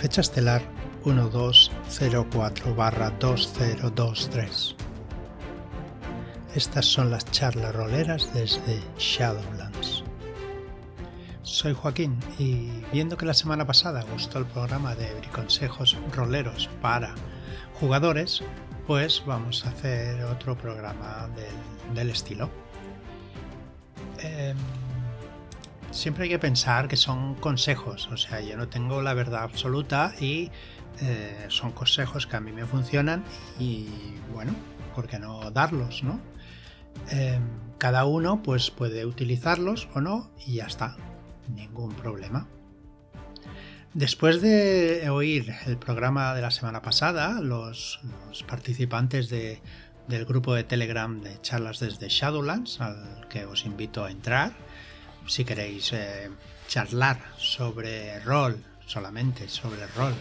Fecha estelar 1204-2023. Estas son las charlas roleras desde Shadowlands. Soy Joaquín y viendo que la semana pasada gustó el programa de consejos roleros para jugadores, pues vamos a hacer otro programa del, estilo. Em, siempre hay que pensar que son consejos, o sea, yo no tengo la verdad absoluta y eh, son consejos que a mí me funcionan y bueno, ¿por qué no darlos, no? Em, cada uno pues puede utilizarlos o no y ya está, ningún problema. Después de oír el programa de la semana pasada, los, participantes del grupo de Telegram de charlas desde Shadowlands, al que os invito a entrar, si queréis eh, charlar sobre rol, solamente sobre rol,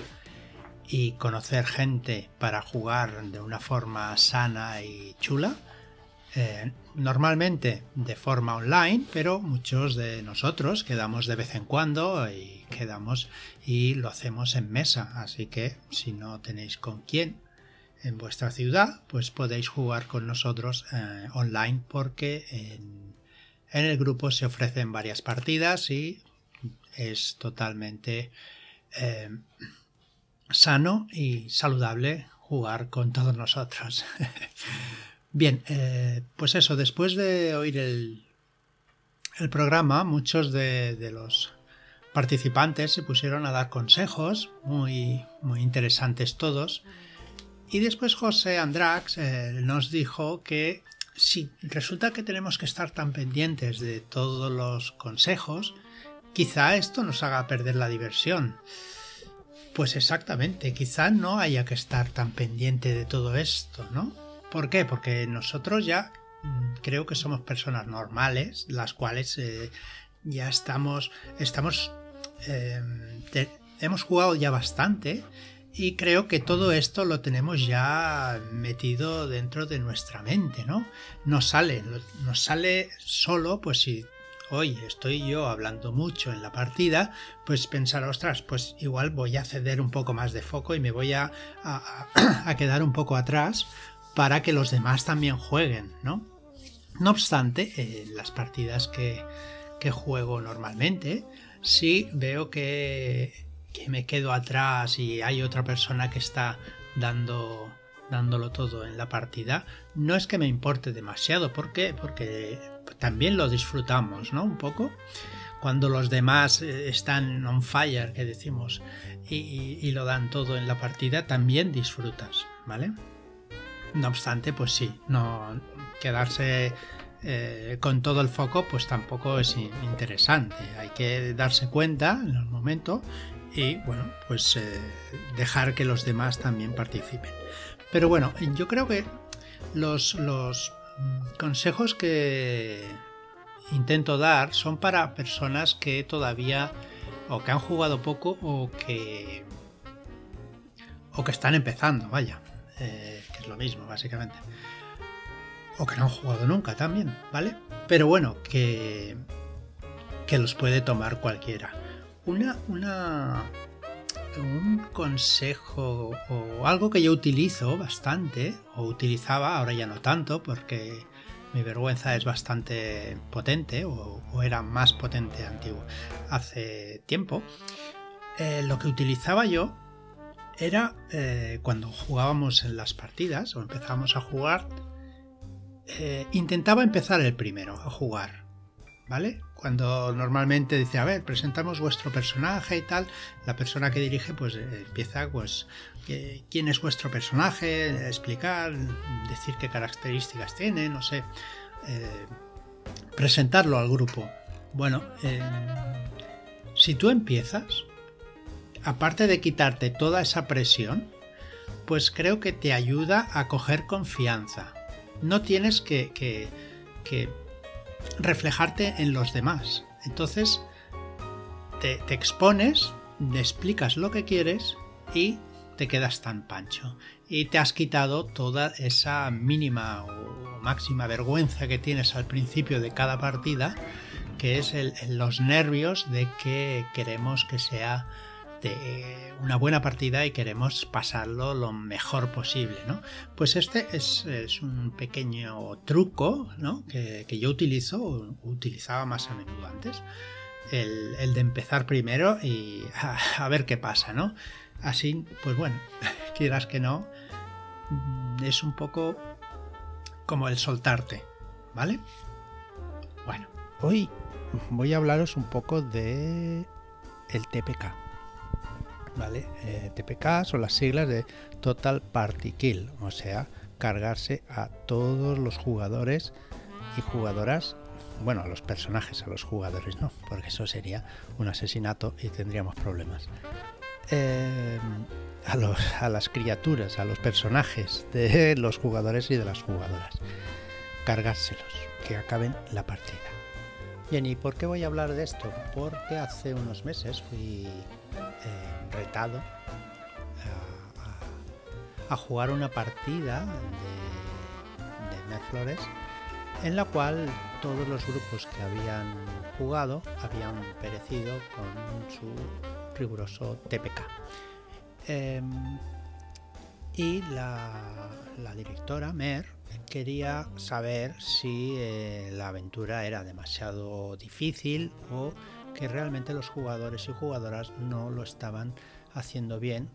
y conocer gente para jugar de una forma sana y chula, eh, normalmente de forma online, pero muchos de nosotros quedamos de vez en cuando y quedamos y lo hacemos en mesa. Así que si no tenéis con quién en vuestra ciudad, pues podéis jugar con nosotros eh, online porque en, el grupo se ofrecen varias partidas y es totalmente eh, sano y saludable jugar con todos nosotros. Bien, eh, pues eso, después de oír el, el programa, muchos de, los participantes se pusieron a dar consejos, muy, muy interesantes todos, y después José Andrax eh, nos dijo que si resulta que tenemos que estar tan pendientes de todos los consejos, quizá esto nos haga perder la diversión. Pues exactamente, quizá no haya que estar tan pendiente de todo esto, ¿no? ¿Por qué? Porque nosotros ya mm, creo que somos personas normales, las cuales eh, ya estamos, estamos, em, hemos jugado ya bastante y creo que todo esto lo tenemos ya metido dentro de nuestra mente, ¿no? Nos sale, nos sale solo, pues si hoy estoy yo hablando mucho en la partida, pues pensar, ostras, pues igual voy a ceder un poco más de foco y me voy a, a quedar un poco atrás para que los demás también jueguen, ¿no? No obstante, en las partidas que, juego normalmente, si veo que, me quedo atrás y hay otra persona que está dando dándolo todo en la partida, no es que me importe demasiado. ¿Por qué? Porque también lo disfrutamos, ¿no? Un poco. Cuando los demás eh, están on fire, que decimos, y, y lo dan todo en la partida, también disfrutas, ¿vale? No obstante, pues sí, no quedarse eh, con todo el foco, pues tampoco es interesante. Hay que darse cuenta en el momento y, bueno, pues eh, dejar que los demás también participen. Pero bueno, yo creo que los, los consejos que intento dar son para personas que todavía o que han jugado poco o que o que están empezando, vaya. Eh, que es lo mismo, básicamente. O que no han jugado nunca también, ¿vale? Pero bueno, que, que los puede tomar cualquiera. Un consejo o algo que yo utilizo bastante, o utilizaba, ahora ya no tanto, porque mi vergüenza es bastante potente, o, era más potente antiguo, hace tiempo. Eh, lo que utilizaba yo era eh, cuando jugábamos en las partidas o empezábamos a jugar, eh, intentaba empezar el primero a jugar, ¿vale? Cuando normalmente dice, a ver, presentamos vuestro personaje y tal, la persona que dirige pues eh, empieza pues quién es vuestro personaje, explicar, decir qué características tiene, no sé, presentarlo al grupo. Bueno, si tú empiezas, aparte de quitarte toda esa presión, pues creo que te ayuda a coger confianza. No tienes que, reflejarte en los demás. Entonces, te, te expones, le explicas lo que quieres y te quedas tan pancho. Y te has quitado toda esa mínima o máxima vergüenza que tienes al principio de cada partida, que es los nervios de que queremos que sea de una buena partida y queremos pasarlo lo mejor posible, ¿no? Pues este es, un pequeño truco, ¿no? Que, yo utilizo, utilizaba más a menudo antes, el, de empezar primero y a, ver qué pasa, ¿no? Así, pues bueno, quieras que no, mm, es un poco como el soltarte, ¿vale? Bueno, hoy voy a hablaros un poco de el TPK. ¿Vale? Eh, TPK son las siglas de Total Party Kill, o sea, cargarse a todos los jugadores y jugadoras, bueno, a los personajes, a los jugadores no, porque eso sería un asesinato y tendríamos problemas. Eh, a, los, a las criaturas, a los personajes de los jugadores y de las jugadoras. Cargárselos, que acaben la partida. Bien, ¿y por qué voy a hablar de esto? Porque hace unos meses fui eh, retado a, jugar una partida de, de Merflores en la cual todos los grupos que habían jugado habían perecido con su riguroso TPK. Em, y la, la directora, Mer, quería saber si eh, la aventura era demasiado difícil o que realmente los jugadores y jugadoras no lo estaban haciendo bien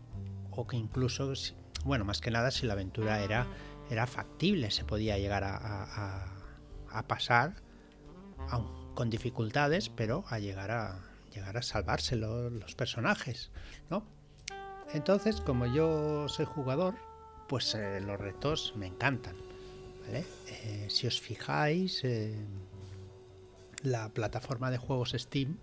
o que incluso, bueno, más que nada si la aventura era, era factible, se podía llegar a, pasar con dificultades, pero a llegar a llegar a salvarse los, personajes, ¿no? Entonces, como yo soy jugador, pues eh, los retos me encantan. Eh, si os fijáis, la plataforma de juegos Steam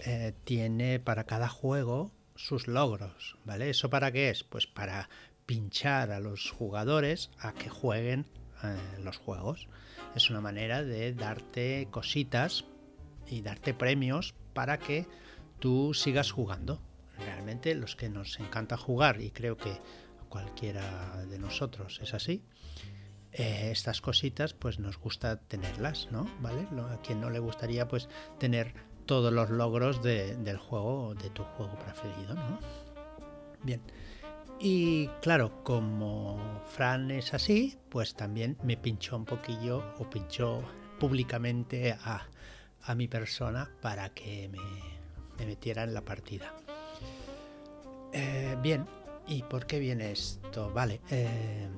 eh, tiene para cada juego sus logros, ¿vale? ¿Eso para qué es? Pues para pinchar a los jugadores a que jueguen eh, los juegos. Es una manera de darte cositas y darte premios para que tú sigas jugando. Realmente los que nos encanta jugar, y creo que cualquiera de nosotros es así, eh, estas cositas pues nos gusta tenerlas, ¿no? ¿Vale? A quien no le gustaría pues tener todos los logros del juego, de tu juego preferido, ¿no? Bien. Y claro, como Fran es así, pues también me pinchó un poquillo o pinchó públicamente a, mi persona para que me, metiera en la partida. Eh, bien, ¿y por qué viene esto? Vale, eh,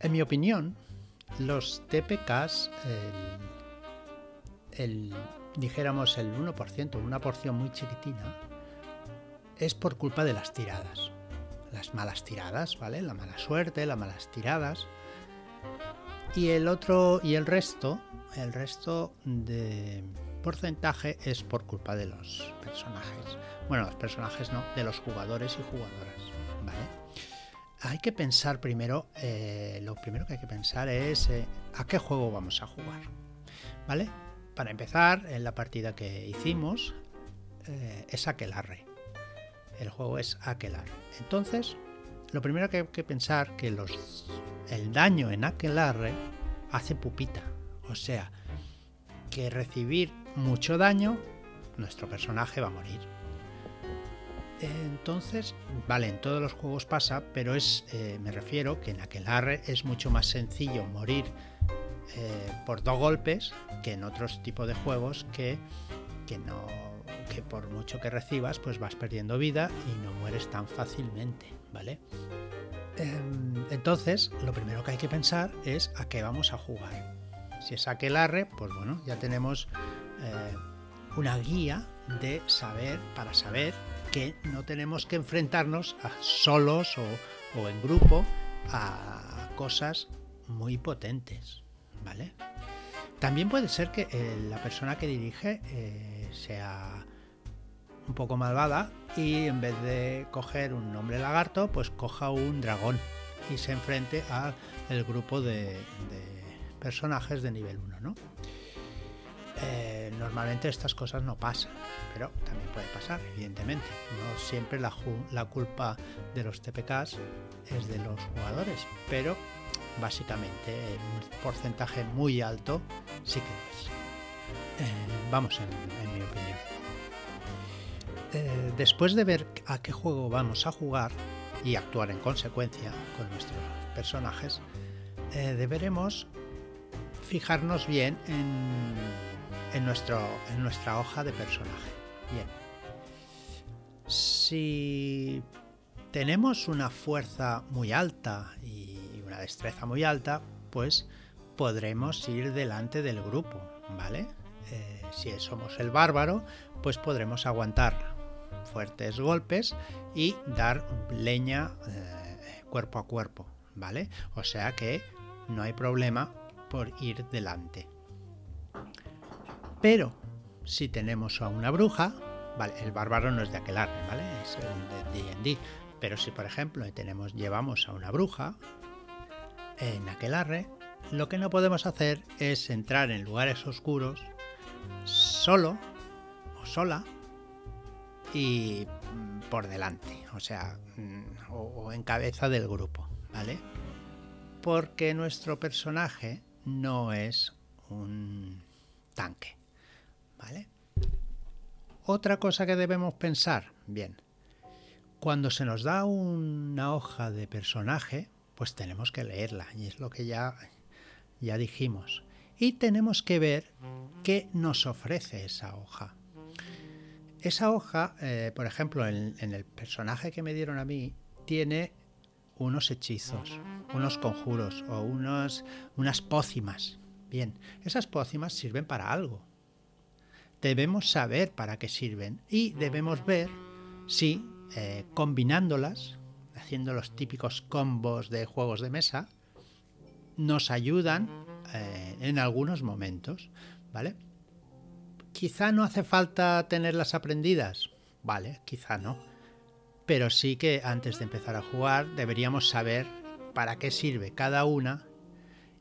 en mi opinión, los TPKs, el, dijéramos el 1%, una porción muy chiquitina, es por culpa de las tiradas. Las malas tiradas, ¿vale? La mala suerte, las malas tiradas. Y el otro, y el resto, el resto de porcentaje es por culpa de los personajes. Bueno, los personajes no, de los jugadores y jugadoras. Hay que pensar primero, eh, lo primero que hay que pensar es eh, a qué juego vamos a jugar. ¿Vale? Para empezar, en la partida que hicimos eh, es Aquelarre. El juego es Aquelarre. Entonces, lo primero que hay que pensar que el daño en Aquelarre hace pupita. O sea, que recibir mucho daño, nuestro personaje va a morir. Entonces, vale, en todos los juegos pasa, pero es, eh, me refiero que en Aquelarre es mucho más sencillo morir eh, por dos golpes que en otros tipos de juegos que, que no que por mucho que recibas, pues vas perdiendo vida y no mueres tan fácilmente, ¿vale? Em, entonces, lo primero que hay que pensar es a qué vamos a jugar. Si es Aquelarre, pues bueno, ya tenemos eh, una guía de saber, para saber que no tenemos que enfrentarnos a solos o, en grupo a cosas muy potentes, ¿vale? También puede ser que eh, la persona que dirige eh, sea un poco malvada y en vez de coger un nombre lagarto, pues coja un dragón y se enfrente al grupo de, de personajes de nivel 1, ¿no? Eh, normalmente estas cosas no pasan, pero también puede pasar, evidentemente. No siempre la, culpa de los TPKs es de los jugadores, pero básicamente en un porcentaje muy alto sí que es. Eh, vamos, en, mi opinión. eh, después de ver a qué juego vamos a jugar y actuar en consecuencia con nuestros personajes, deberemos fijarnos bien en, nuestro, en nuestra hoja de personaje. Bien. Si tenemos una fuerza muy alta y una destreza muy alta, pues podremos ir delante del grupo, ¿vale? Eh, si somos el bárbaro, pues podremos aguantar fuertes golpes y dar leña eh, cuerpo a cuerpo, ¿vale? O sea que no hay problema por ir delante. Pero si tenemos a una bruja, vale, el bárbaro no es de aquel arte, ¿vale? Es de D&D. Pero si por ejemplo tenemos, llevamos a una bruja en aquel arre, lo que no podemos hacer es entrar en lugares oscuros solo o sola y mm, por delante, o sea, mm, o, en cabeza del grupo, ¿vale? Porque nuestro personaje no es un tanque, ¿vale? Otra cosa que debemos pensar, bien, cuando se nos da una hoja de personaje, pues tenemos que leerla, y es lo que ya, ya dijimos. Y tenemos que ver qué nos ofrece esa hoja. Esa hoja, eh, por ejemplo, en, el personaje que me dieron a mí, tiene unos hechizos, unos conjuros o unas pócimas. Bien, esas pócimas sirven para algo. Debemos saber para qué sirven y debemos ver si eh, combinándolas, haciendo los típicos combos de juegos de mesa, nos ayudan eh, en algunos momentos, ¿vale? Quizá no hace falta tenerlas aprendidas, vale, quizá no. Pero sí que antes de empezar a jugar deberíamos saber para qué sirve cada una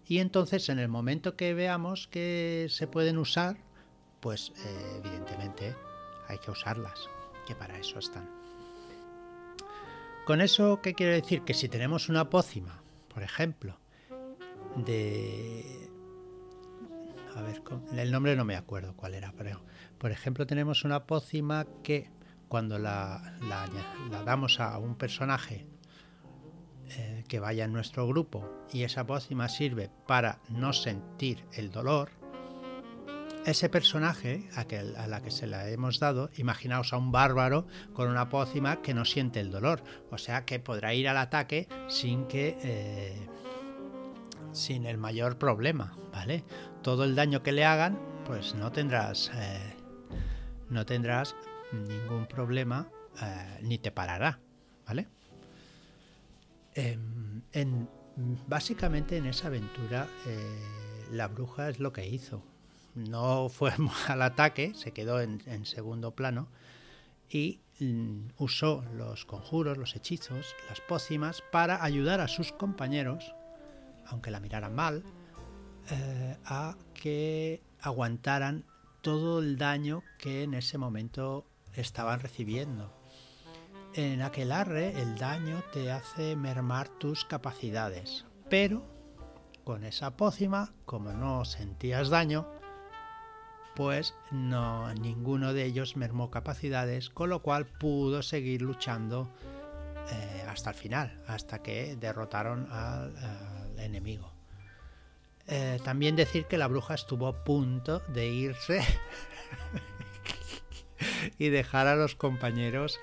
y entonces en el momento que veamos que se pueden usar, pues eh, evidentemente hay que usarlas, que para eso están. Con eso, ¿qué quiere decir? Que si tenemos una pócima, por ejemplo, de a ver, el nombre no me acuerdo cuál era, pero por ejemplo tenemos una pócima que cuando la, damos a un personaje eh, que vaya en nuestro grupo y esa pócima sirve para no sentir el dolor, ese personaje a, que, a, la que se la hemos dado, imaginaos a un bárbaro con una pócima que no siente el dolor, o sea que podrá ir al ataque sin que eh, sin el mayor problema, ¿vale? todo el daño que le hagan, pues no tendrás, eh, no tendrás ningún problema eh, ni te parará, ¿vale? Em, en, básicamente en esa aventura eh, la bruja es lo que hizo. No fue al ataque, se quedó en, segundo plano y mm, usó los conjuros, los hechizos, las pócimas para ayudar a sus compañeros, aunque la miraran mal, eh, a que aguantaran todo el daño que en ese momento estaban recibiendo. En aquel arre el daño te hace mermar tus capacidades, pero con esa pócima, como no sentías daño, pues no ninguno de ellos mermó capacidades, con lo cual pudo seguir luchando eh, hasta el final, hasta que derrotaron al enemigo. Eh, también decir que la bruja estuvo a punto de irse y dejar a los compañeros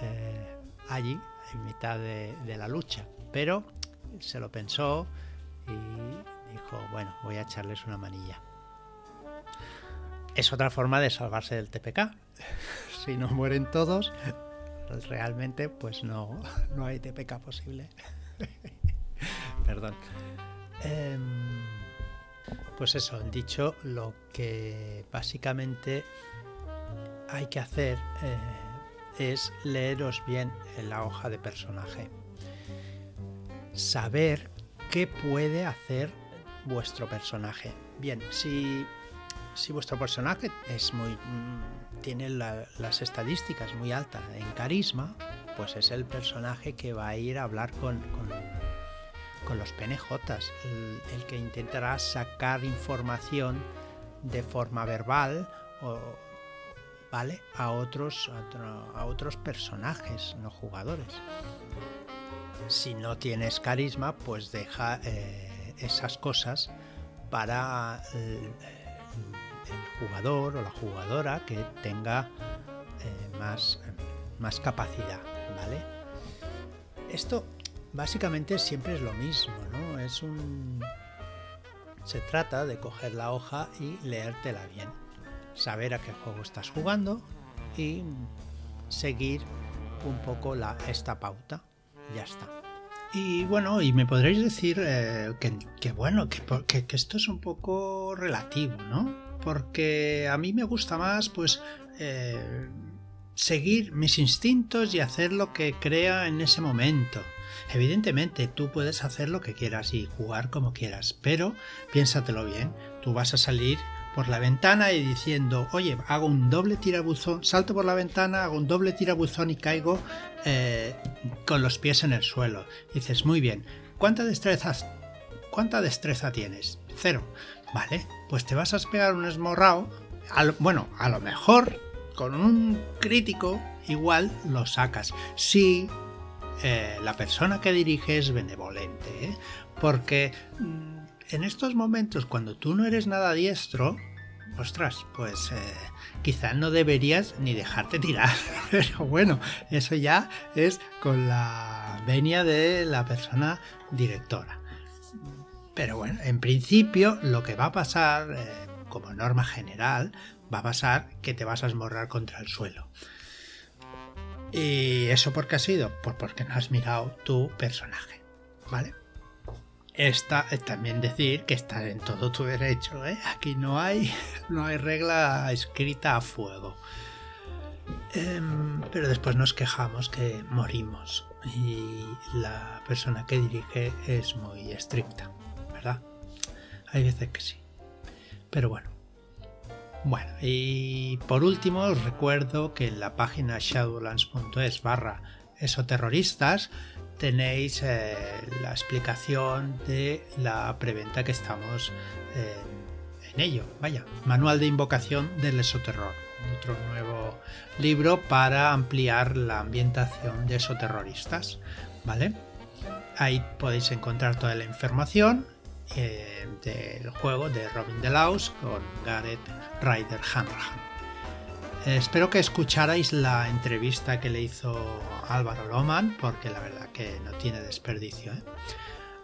eh, allí, en mitad de, la lucha. Pero se lo pensó y dijo, bueno, voy a echarles una manilla. Es otra forma de salvarse del TPK. si no mueren todos, realmente pues no, no hay TPK posible. Perdón. Em, pues eso, dicho lo que básicamente hay que hacer eh, es leeros bien en la hoja de personaje. Saber qué puede hacer vuestro personaje. Bien, si, vuestro personaje mm, tiene las estadísticas muy altas en carisma, pues es el personaje que va a ir a hablar con los PNJs, el, que intentará sacar información de forma verbal ¿vale? A otros, personajes, no jugadores. Si no tienes carisma, pues deja eh, esas cosas para el, jugador o la jugadora que tenga eh, más, más capacidad, ¿vale? Esto básicamente siempre es lo mismo, ¿no? Es un... Se trata de coger la hoja y leértela bien saber a qué juego estás jugando y seguir un poco la, esta pauta. Ya está. Y bueno, y me podréis decir eh, que, bueno, que, que, esto es un poco relativo, ¿no? Porque a mí me gusta más, pues, eh, seguir mis instintos y hacer lo que crea en ese momento. Evidentemente, tú puedes hacer lo que quieras y jugar como quieras, pero piénsatelo bien, tú vas a salir por la ventana y diciendo, oye, hago un doble tirabuzón, salto por la ventana, hago un doble tirabuzón y caigo eh, con los pies en el suelo. dices, muy bien, ¿cuánta destrezas, cuánta destreza tienes? Cero. Vale, pues te vas a pegar un esmorrao. bueno, a lo mejor con un crítico igual lo sacas. Si eh, la persona que dirige es benevolente, ¿eh? porque mm, en estos momentos, cuando tú no eres nada diestro, ostras, pues eh, quizá no deberías ni dejarte tirar. Pero bueno, eso ya es con la venia de la persona directora. Pero bueno, en principio lo que va a pasar, eh, como norma general, va a pasar que te vas a esmorrar contra el suelo. ¿Y eso por qué ha sido? Pues porque no has mirado tu personaje. ¿Vale? Está, eh, también decir que estás en todo tu derecho, ¿eh? Aquí no hay, no hay regla escrita a fuego. Em, pero después nos quejamos que morimos y la persona que dirige es muy estricta, Hay veces que sí. Pero bueno. Bueno, y por último os recuerdo que en la página shadowlands.es barra esoterroristas tenéis eh, la explicación de la preventa que estamos eh, en ello. Vaya, Manual de Invocación del Esoterror, otro nuevo libro para ampliar la ambientación de esoterroristas. ¿Vale? Ahí podéis encontrar toda la información eh, del juego de Robin Delaus con Gareth Ryder Hanrahan. espero que escucharais la entrevista que le hizo Álvaro Loman, porque la verdad que no tiene desperdicio, ¿eh?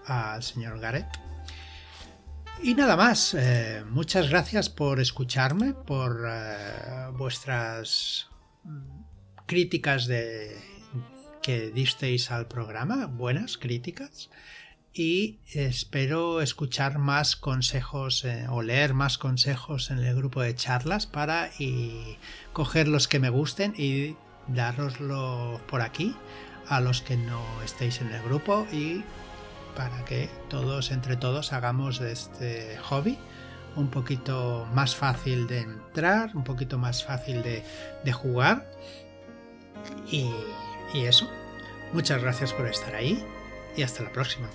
al señor Gareth. Y nada más, eh, muchas gracias por escucharme, por eh, vuestras críticas de, que disteis al programa, buenas críticas, y espero escuchar más consejos o leer más consejos en el grupo de charlas para y coger los que me gusten y daroslo por aquí a los que no estéis en el grupo y para que todos entre todos hagamos este hobby un poquito más fácil de entrar, un poquito más fácil de, jugar y eso. Muchas gracias por estar ahí y hasta la próxima.